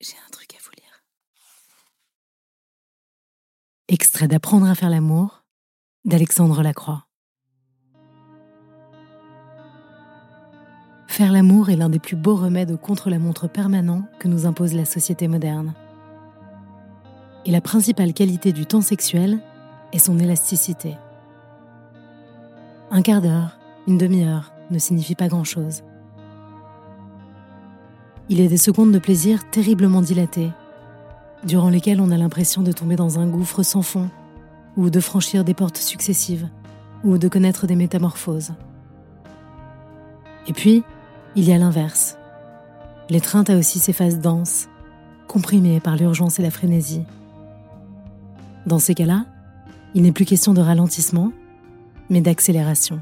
J'ai un truc à vous lire. Extrait d'Apprendre à faire l'amour d'Alexandre Lacroix. Faire l'amour est l'un des plus beaux remèdes contre-la-montre permanent que nous impose la société moderne. Et la principale qualité du temps sexuel est son élasticité. Un quart d'heure, une demi-heure ne signifie pas grand-chose. Il est des secondes de plaisir terriblement dilatées, durant lesquelles on a l'impression de tomber dans un gouffre sans fond, ou de franchir des portes successives, ou de connaître des métamorphoses. Et puis, il y a l'inverse. L'étreinte a aussi ses phases denses, comprimées par l'urgence et la frénésie. Dans ces cas-là, il n'est plus question de ralentissement, mais d'accélération.